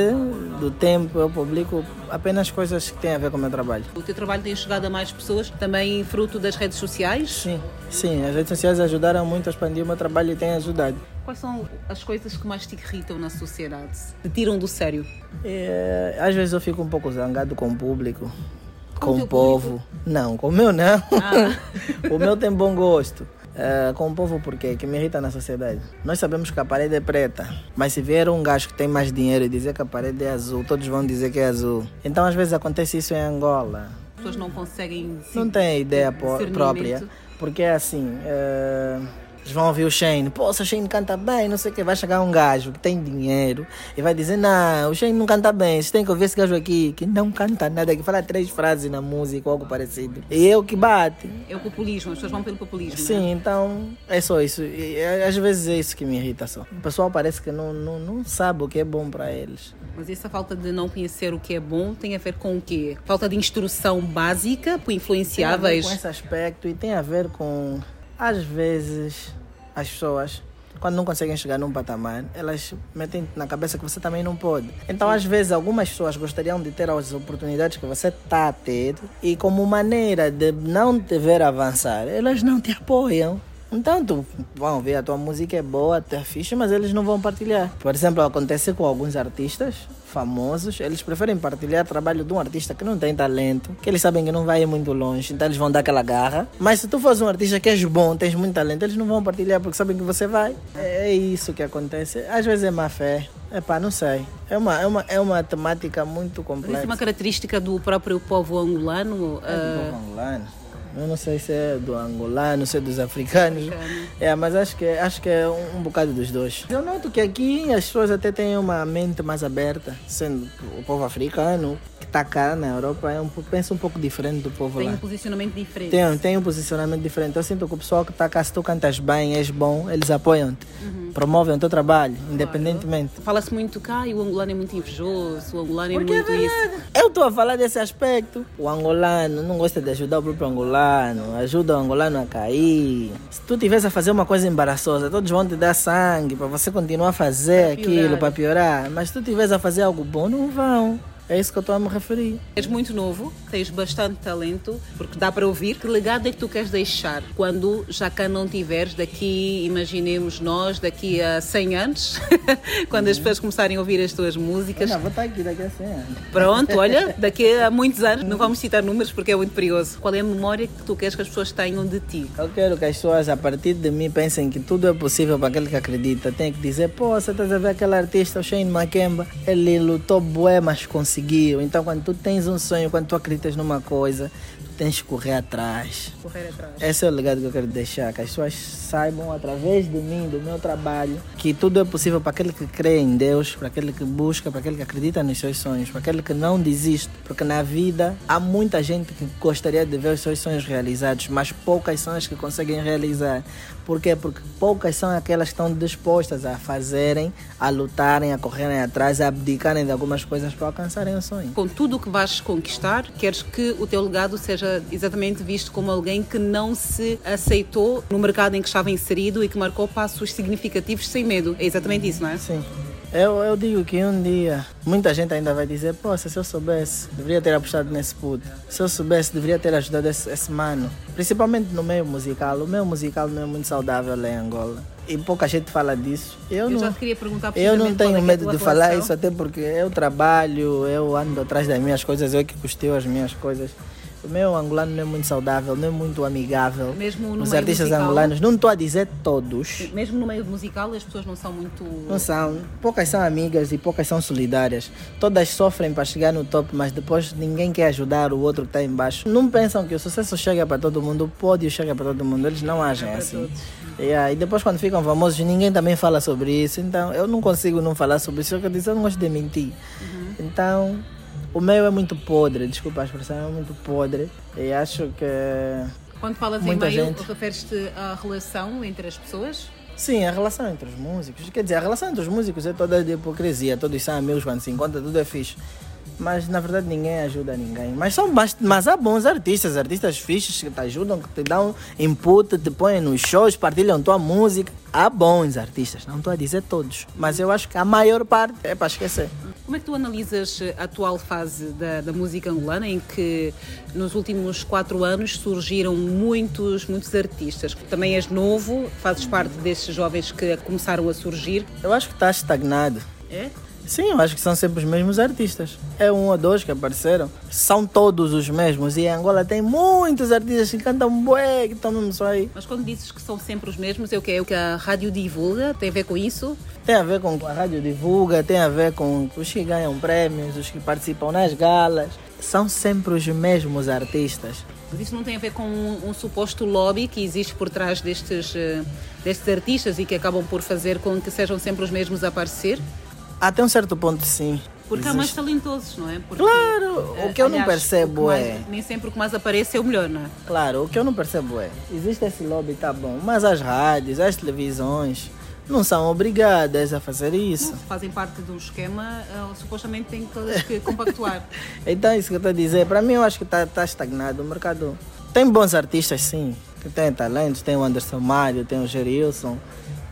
do tempo eu publico apenas coisas que têm a ver com o meu trabalho. O teu trabalho tem chegado a mais pessoas, também fruto das redes sociais? Sim, sim, as redes sociais ajudaram muito a expandir o meu trabalho e têm ajudado. Quais são as coisas que mais te irritam na sociedade? Te tiram do sério? É, às vezes eu fico um pouco zangado com o público, Com com, o povo. Não, com o meu não. Ah. [laughs] o meu tem bom gosto. É, com o povo por quê? Que me irrita na sociedade. Nós sabemos que a parede é preta, mas se vier um gajo que tem mais dinheiro e dizer que a parede é azul, todos vão dizer que é azul. Então às vezes acontece isso em Angola. As pessoas não conseguem. Não tem ideia própria. Porque é assim, é, eles vão ouvir o Shane, pô, o Shane canta bem, não sei o que. Vai chegar um gajo que tem dinheiro e vai dizer, não, o Shane não canta bem, você tem que ouvir esse gajo aqui que não canta nada, que fala três frases na música ou algo parecido. E o que bate. É o populismo, as pessoas vão pelo populismo. Sim, Né? então é só isso. E, às vezes é isso que me irrita só. O pessoal parece que não, não, não sabe o que é bom para eles. Mas essa falta de não conhecer o que é bom tem a ver com o quê? Falta de instrução básica por Tem a ver influenciáveis. com esse aspecto e tem a ver com, às vezes, as pessoas, quando não conseguem chegar num patamar, elas metem na cabeça que você também não pode. Então, às vezes, algumas pessoas gostariam de ter as oportunidades que você está a ter e, como maneira de não te ver avançar, elas não te apoiam. Então, tu vão ver, a tua música é boa, até fixe, mas eles não vão partilhar. Por exemplo, acontece com alguns artistas famosos, eles preferem partilhar o trabalho de um artista que não tem talento, que eles sabem que não vai ir muito longe, então eles vão dar aquela garra. Mas se tu fores um artista que és bom, tens muito talento, eles não vão partilhar porque sabem que você vai. É isso que acontece. Às vezes é má fé. Epá, não sei. É uma, é uma, é uma temática muito Mas Isso é complexa. uma característica do próprio povo angolano. É do ah, povo angolano. Eu não sei se é do angolano, se é dos africanos. É, mas acho que, acho que é um, um bocado dos dois. Eu noto que aqui as pessoas até têm uma mente mais aberta, sendo o povo africano que está cá na Europa é um, pensa um pouco diferente do povo tem lá. um posicionamento diferente. Tem, tem um posicionamento diferente. Eu sinto que o pessoal que está cá, se tu cantas bem, és bom, eles apoiam-te. Promovem o teu trabalho, independentemente. Fala-se muito que ah, o angolano é muito invejoso, o angolano é Porque é muito isso. verdade. Eu estou a falar desse aspecto. O angolano não gosta de ajudar o próprio angolano, ajuda o angolano a cair. Se tu tivesse a fazer uma coisa embaraçosa, todos vão te dar sangue para você continuar a fazer Pra aquilo, para piorar. Mas se tu tivesse a fazer algo bom, não vão. É isso que eu estou a me referir. És muito novo, tens bastante talento, porque dá para ouvir. Que legado é que tu queres deixar quando já cá não tiveres, daqui, imaginemos nós, daqui a 100 anos, [laughs] quando as pessoas começarem a ouvir as tuas músicas? Não, vou estar aqui daqui a 100 anos. Pronto, olha, [laughs] daqui a muitos anos, não vamos citar números porque é muito perigoso. Qual é a memória que tu queres que as pessoas tenham de ti? Eu quero que as pessoas, a partir de mim, pensem que tudo é possível para aquele que acredita. Tem que dizer, pô, você está a ver aquele artista, o Shane Makemba, ele lutou bué, mas conseguiu. Então, quando tu tens um sonho, quando tu acreditas numa coisa, tens que correr atrás. Correr atrás. Esse é o legado que eu quero deixar, que as pessoas saibam através de mim, do meu trabalho, que tudo é possível para aquele que crê em Deus, para aquele que busca, para aquele que acredita nos seus sonhos, para aquele que não desiste, porque na vida há muita gente que gostaria de ver os seus sonhos realizados, mas poucas são as que conseguem realizar. Por quê? Porque poucas são aquelas que estão dispostas a fazerem, a lutarem, a correrem atrás, a abdicarem de algumas coisas para alcançarem o sonho. Com tudo o que vais conquistar, queres que o teu legado seja exatamente visto como alguém que não se aceitou no mercado em que estava inserido e que marcou passos significativos sem medo. É exatamente isso, não é? Sim. Eu, eu digo que um dia muita gente ainda vai dizer: Poxa, se eu soubesse, deveria ter apostado nesse puto. Se eu soubesse, deveria ter ajudado esse, esse mano. Principalmente no meio musical. O meio musical não é muito saudável lá em Angola. E pouca gente fala disso. Eu, Eu não, já queria perguntar eu não tenho é é medo de falar relação. isso, até porque eu trabalho, eu ando atrás das minhas coisas, eu é que custeio as minhas coisas. O meu angolano não é muito saudável, não é muito amigável. Mesmo no Os meio artistas musical? angolanos, não estou a dizer todos. Mesmo no meio musical, as pessoas não são muito. Não são. Poucas são amigas e poucas são solidárias. Todas sofrem para chegar no top, mas depois ninguém quer ajudar o outro que está embaixo. Não pensam que o sucesso chega para todo mundo, o pódio chega para todo mundo. Eles não agem para assim. Yeah, e depois quando ficam famosos, ninguém também fala sobre isso. Então eu não consigo não falar sobre isso. Eu dizer, eu não gosto de mentir. Uhum. Então o meu é muito podre, desculpa a expressão, é muito podre. E acho que Quando falas Muita em meio, gente. referes-te à relação entre as pessoas? Sim, a relação entre os músicos. Quer dizer, a relação entre os músicos é toda de hipocrisia. Todos são amigos quando se encontram, tudo é fixe. Mas na verdade ninguém ajuda ninguém. Mas, são bast... Mas há bons artistas, artistas fixes que te ajudam, que te dão input, te põem nos shows, partilham tua música. Há bons artistas, não estou a dizer todos. Mas eu acho que a maior parte é para esquecer. Como é que tu analisas a atual fase da, da música angolana, em que nos últimos quatro anos surgiram muitos, muitos artistas? Também és novo, fazes parte destes jovens que começaram a surgir. Eu acho que está estagnado. É? Sim, eu acho que são sempre os mesmos artistas. É um ou dois que apareceram. São todos os mesmos. E em Angola tem muitos artistas que cantam bué, que estão mesmo só aí. Mas quando dizes que são sempre os mesmos, é o que é o que a rádio divulga? Tem a ver com isso? Tem a ver com a rádio divulga, tem a ver com os que ganham prêmios, os que participam nas galas. São sempre os mesmos artistas. Mas isso não tem a ver com um, um suposto lobby que existe por trás destes, eh, destes artistas e que acabam por fazer com que sejam sempre os mesmos a aparecer? Até um certo ponto, sim. Porque há mais talentosos, não é? Porque, Claro, eh, o que eu não aliás, percebo o que mais- é. Nem sempre o que mais aparece é o melhor, não é? Claro, o que eu não percebo é. Existe esse lobby, tá bom. Mas as rádios, as televisões não são obrigadas a fazer isso. Se fazem parte um esquema, eh, supostamente têm todas que compactuar. [laughs] Então, isso que eu estou a dizer, para mim, eu acho que está tá estagnado. O mercado tem bons artistas, sim, que têm talentos. Tem o Anderson Mário, tem o Gerilson,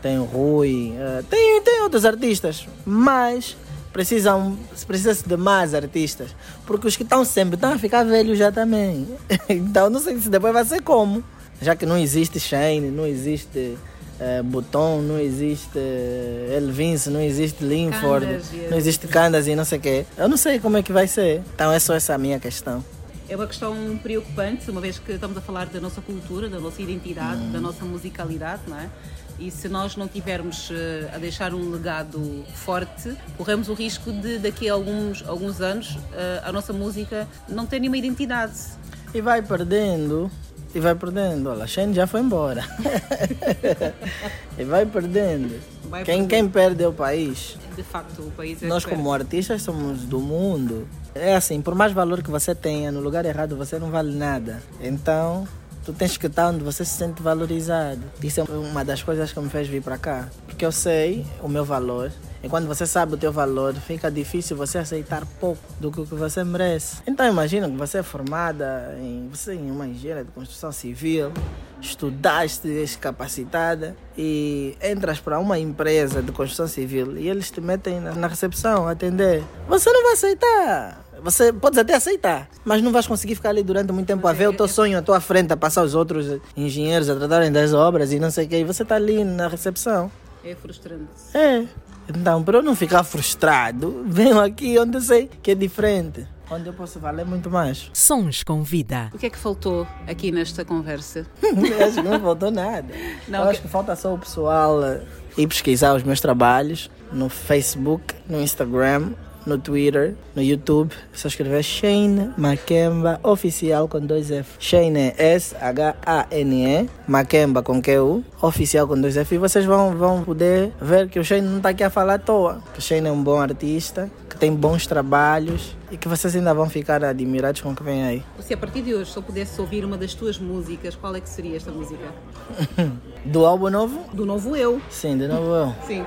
tem o Rui, eh, tem, tem outros artistas, mas precisam precisa de mais artistas, porque os que estão sempre estão a ficar velhos já também. [laughs] Então, não sei se depois vai ser como, já que não existe Shane, não existe. eh, Botão, não existe eh, Elvins, não existe Linford, Candas não existe Candas e não sei o quê. Eu não sei como é que vai ser. Então é só essa a minha questão. É uma questão preocupante, uma vez que estamos a falar da nossa cultura, da nossa identidade, da nossa musicalidade, não é? E se nós não tivermos eh, a deixar um legado forte, corremos o risco de, daqui a alguns, alguns anos, eh, a nossa música não ter nenhuma identidade. E vai perdendo, e vai perdendo. Olha, a Shane já foi embora. [laughs] e vai perdendo. Vai quem, perdendo. quem perde é o país. De facto, o país é Nós, perde. como artistas, somos do mundo. É assim, por mais valor que você tenha, no lugar errado você não vale nada. Então, tu tens que estar onde você se sente valorizado. Isso é uma das coisas que me fez vir para cá. Porque eu sei o meu valor. E quando você sabe o teu valor, fica difícil você aceitar pouco do que você merece. Então imagina que você é formada em, você é em uma engenharia de construção civil, estudaste, és capacitada e entras para uma empresa de construção civil e eles te metem na, na recepção atender. Você não vai aceitar. Você pode até aceitar, mas não vais conseguir ficar ali durante muito tempo a ver o teu sonho à tua frente, a passar os outros engenheiros a tratarem das obras e não sei o que. E você está ali na recepção. É frustrante. É. Então, para eu não ficar frustrado, venho aqui onde eu sei que é diferente. Onde eu posso valer muito mais. Sons com vida. O que é que faltou aqui nesta conversa? [laughs] Acho que não faltou nada. Não, eu que- acho que falta só o pessoal ir pesquisar os meus trabalhos no Facebook, no Instagram, no Twitter, no YouTube. Só escrever Shane Makemba Oficial com dois F. Shane é S-H-A-N-E, Makemba com Q-U, Oficial com dois F. E vocês vão, vão poder ver que o Shane não está aqui a falar à toa. Que o Shane é um bom artista, que tem bons trabalhos e que vocês ainda vão ficar admirados com o que vem aí. Se a partir de hoje só pudesse ouvir uma das tuas músicas, qual é que seria esta música? [laughs] Do álbum novo? Do novo eu. Sim, do novo eu. Sim.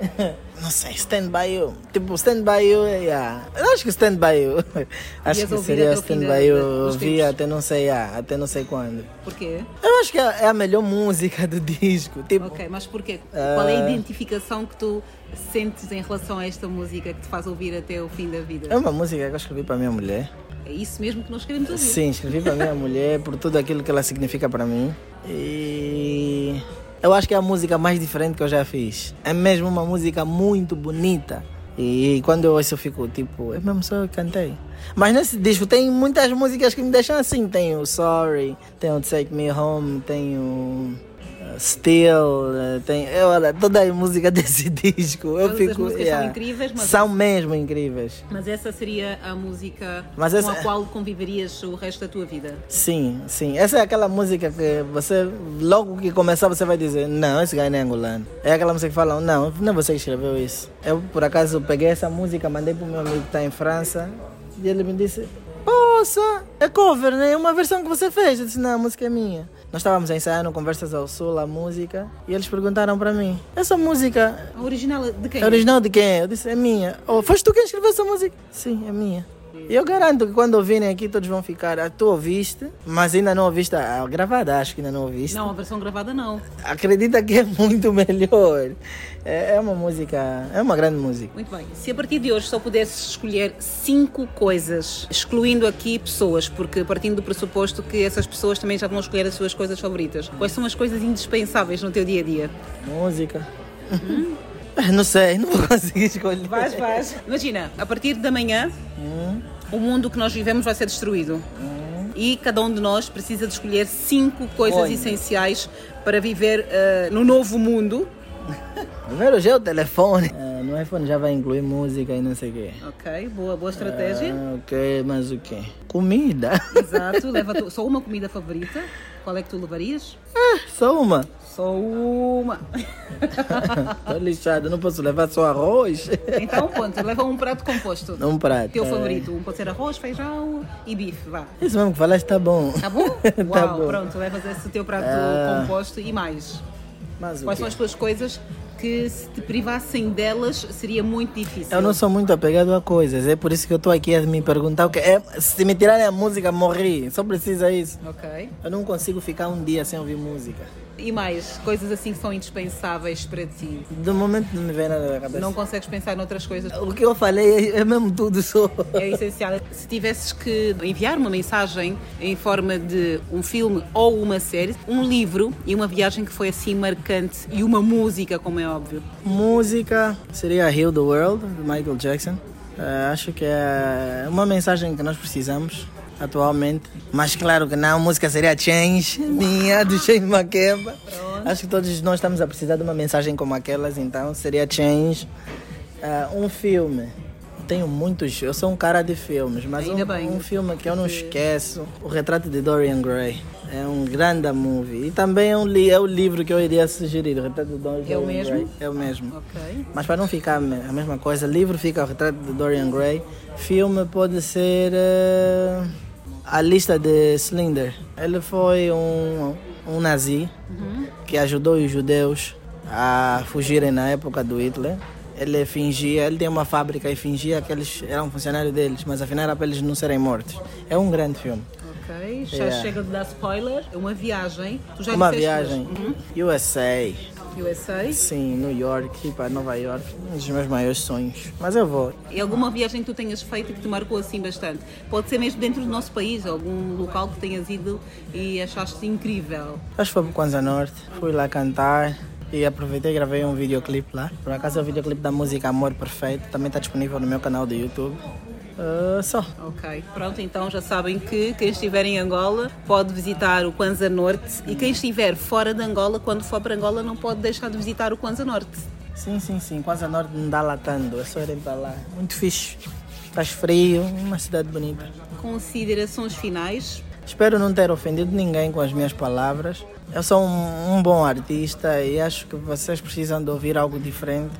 [laughs] Não sei, Stand By You. Tipo, Stand By You, yeah. Eu acho que Stand By You. [laughs] Acho que seria Stand By You. Ouvi até não sei, ah, até não sei quando. Porquê? Eu acho que é é a melhor música do disco. Tipo, Ok, mas porquê? Ah. Qual é a identificação que tu sentes em relação a esta música que te faz ouvir até o fim da vida? é uma música que eu escrevi para minha mulher. É isso mesmo que nós queremos ouvir. Sim, escrevi para minha mulher por tudo aquilo que ela significa para mim. E eu acho que é a música mais diferente que eu já fiz. É mesmo uma música muito bonita. E quando eu ouço eu fico tipo, é mesmo só eu cantei. Mas nesse disco tem muitas músicas que me deixam assim. Tem o Sorry, tem o Take Me Home, tem o Still, uh, tem eu, olha, toda a música [laughs] desse disco. Eu Todas as fico, músicas são incríveis, mas- São mesmo incríveis. Mas essa seria a música Mas com essa- a qual conviverias o resto da tua vida? Sim, sim. Essa é aquela música que você, logo que começar, você vai dizer: Não, esse gajo não é angolano. É aquela música que falam: Não, não é você que escreveu isso. Eu, por acaso, peguei essa música, mandei para o meu amigo que está em França, e ele me disse: Poxa, é cover, né? É uma versão que você fez. Eu disse: Não, a música é minha. Nós estávamos ensaiando Conversas ao Sul, a música, e eles perguntaram para mim: Essa música A original de quem? é original de quem? Eu disse: É minha. Oh, foste tu quem escreveu essa música? Sim, é minha. Eu garanto que quando ouvirem aqui, todos vão ficar. Tu ouviste, mas ainda não ouviste a gravada, acho que ainda não ouviste. Não, a versão gravada não. Acredita que é muito melhor. É, é uma música, é uma grande música. Muito bem. Se a partir de hoje só pudesses escolher cinco coisas, excluindo aqui pessoas, porque partindo do pressuposto que essas pessoas também já vão escolher as suas coisas favoritas, quais são as coisas indispensáveis no teu dia a dia? Música. Ah, [laughs] Não sei, não vou conseguir escolher. Vais, vais. Imagina, a partir da manhã, o mundo que nós vivemos vai ser destruído. E cada um de nós precisa de escolher cinco coisas Olha. essenciais para viver eh, no novo mundo. [laughs] Primeiro já é o telefone. Ah, no iPhone já vai incluir música e não sei o quê. Ok, boa, boa estratégia. Ah, ok, mas o quê? Comida. Exato, [laughs] leva tu- só uma comida favorita. Qual é que tu levarias? Só uma. Só uma. [laughs] Tô lixado, não posso levar só arroz. Então, ponto, leva um prato composto. Um prato. Teu é. favorito, um pode ser arroz, feijão e bife, vá. Isso mesmo que falaste tá bom. Tá bom? Tá Uau, bom. pronto, levas esse teu prato Ah. composto e mais. Mas Quais são as tuas coisas que se te privassem delas seria muito difícil? Eu não sou muito apegado a coisas, é por isso que eu estou aqui a me perguntar o que é. Se me tirarem a música, morri. Só precisa isso. Ok. Eu não consigo ficar um dia sem ouvir música. E mais, coisas assim que são indispensáveis para ti. Do momento não me vem nada na cabeça. Não consegues pensar noutras coisas. O que eu falei é, é mesmo tudo [laughs] só. É essencial. Se tivesses que enviar uma mensagem em forma de um filme ou uma série, um livro e uma viagem que foi assim marcante e uma música, como é óbvio. Música seria Heal the World, de Michael Jackson. Eh, acho que é uma mensagem que nós precisamos atualmente. Mas claro que não, a música seria Change, minha, do Shane Makeba. Acho que todos nós estamos a precisar de uma mensagem como aquelas, então seria Change. Eh, um filme. Tenho muitos, eu sou um cara de filmes, mas um, um filme que eu não esqueço, O Retrato de Dorian Gray. É um grande movie. E também é, um li é o livro que eu iria sugerir, O Retrato de Dorian É o mesmo? Gray. É o mesmo. Mas para não ficar a me- a mesma coisa, livro fica o retrato de Dorian Gray, filme pode ser eh, a lista de Slender. Ele foi um, um nazi que ajudou os judeus a fugirem na época do Hitler. Ele fingia, ele tem uma fábrica e fingia que eles eram funcionários deles, mas afinal era para eles não serem mortos. É um grande filme. Ok. Já Yeah. chega de dar spoiler. É uma viagem. Tu já uma viagem. hoje. USA. USA. Sim, New York, ir para Nova York. Um dos meus maiores sonhos. Mas eu vou. E alguma viagem que tu tenhas feito que te marcou assim bastante? Pode ser mesmo dentro do nosso país, algum local que tenhas ido e achaste incrível. Acho que foi para o Kwanza Norte, fui lá cantar e aproveitei e gravei um videoclipe lá. Por acaso é o videoclipe da música Amor Perfeito, também está disponível no meu canal do YouTube. Ah, só. Ok, pronto, então já sabem que quem estiver em Angola pode visitar o Kwanza Norte e quem estiver fora de Angola, quando for para Angola, não pode deixar de visitar o Kwanza Norte. Sim, sim, sim. Quase a norte não dá latando. É só irem para lá. Muito fixe. Faz frio, uma cidade bonita. Considerações finais? Espero não ter ofendido ninguém com as minhas palavras. Eu sou um, um bom artista e acho que vocês precisam de ouvir algo diferente.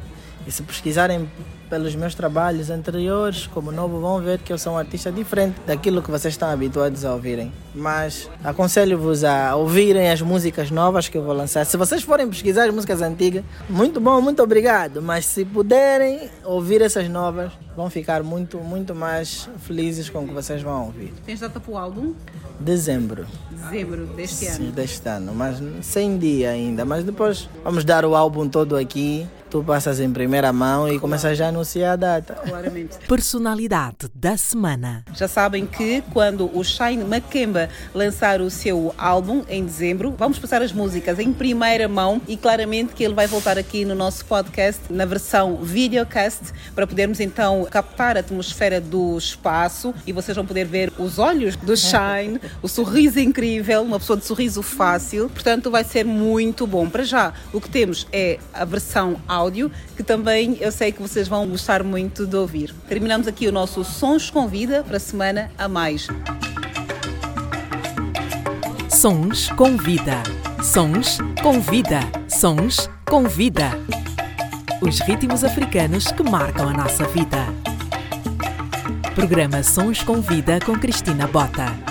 E se pesquisarem pelos meus trabalhos anteriores, como novo, vão ver que eu sou um artista diferente daquilo que vocês estão habituados a ouvirem. Mas aconselho-vos a ouvirem as músicas novas que eu vou lançar. Se vocês forem pesquisar as músicas antigas, muito bom, muito obrigado. Mas se puderem ouvir essas novas, vão ficar muito, muito mais felizes com o que vocês vão ouvir. Tens data para o álbum? Dezembro. Dezembro deste Sim, ano. deste ano, mas sem dia ainda. Mas depois vamos dar o álbum todo aqui. Tu passas em primeira mão e começas já a anunciar a data. Claramente. [laughs] Personalidade da semana. Já sabem que quando o Shine Makemba lançar o seu álbum em dezembro, vamos passar as músicas em primeira mão e claramente que ele vai voltar aqui no nosso podcast na versão videocast para podermos então captar a atmosfera do espaço e vocês vão poder ver os olhos do Shine, o sorriso incrível, uma pessoa de sorriso fácil. Portanto, vai ser muito bom. Para já, o que temos é a versão áudio, que também eu sei que vocês vão gostar muito de ouvir. Terminamos aqui o nosso Sons com Vida para a semana a mais. Sons com vida. Sons com vida. Sons com vida. Os ritmos africanos que marcam a nossa vida. Programa Sons com Vida com Cristina Bota.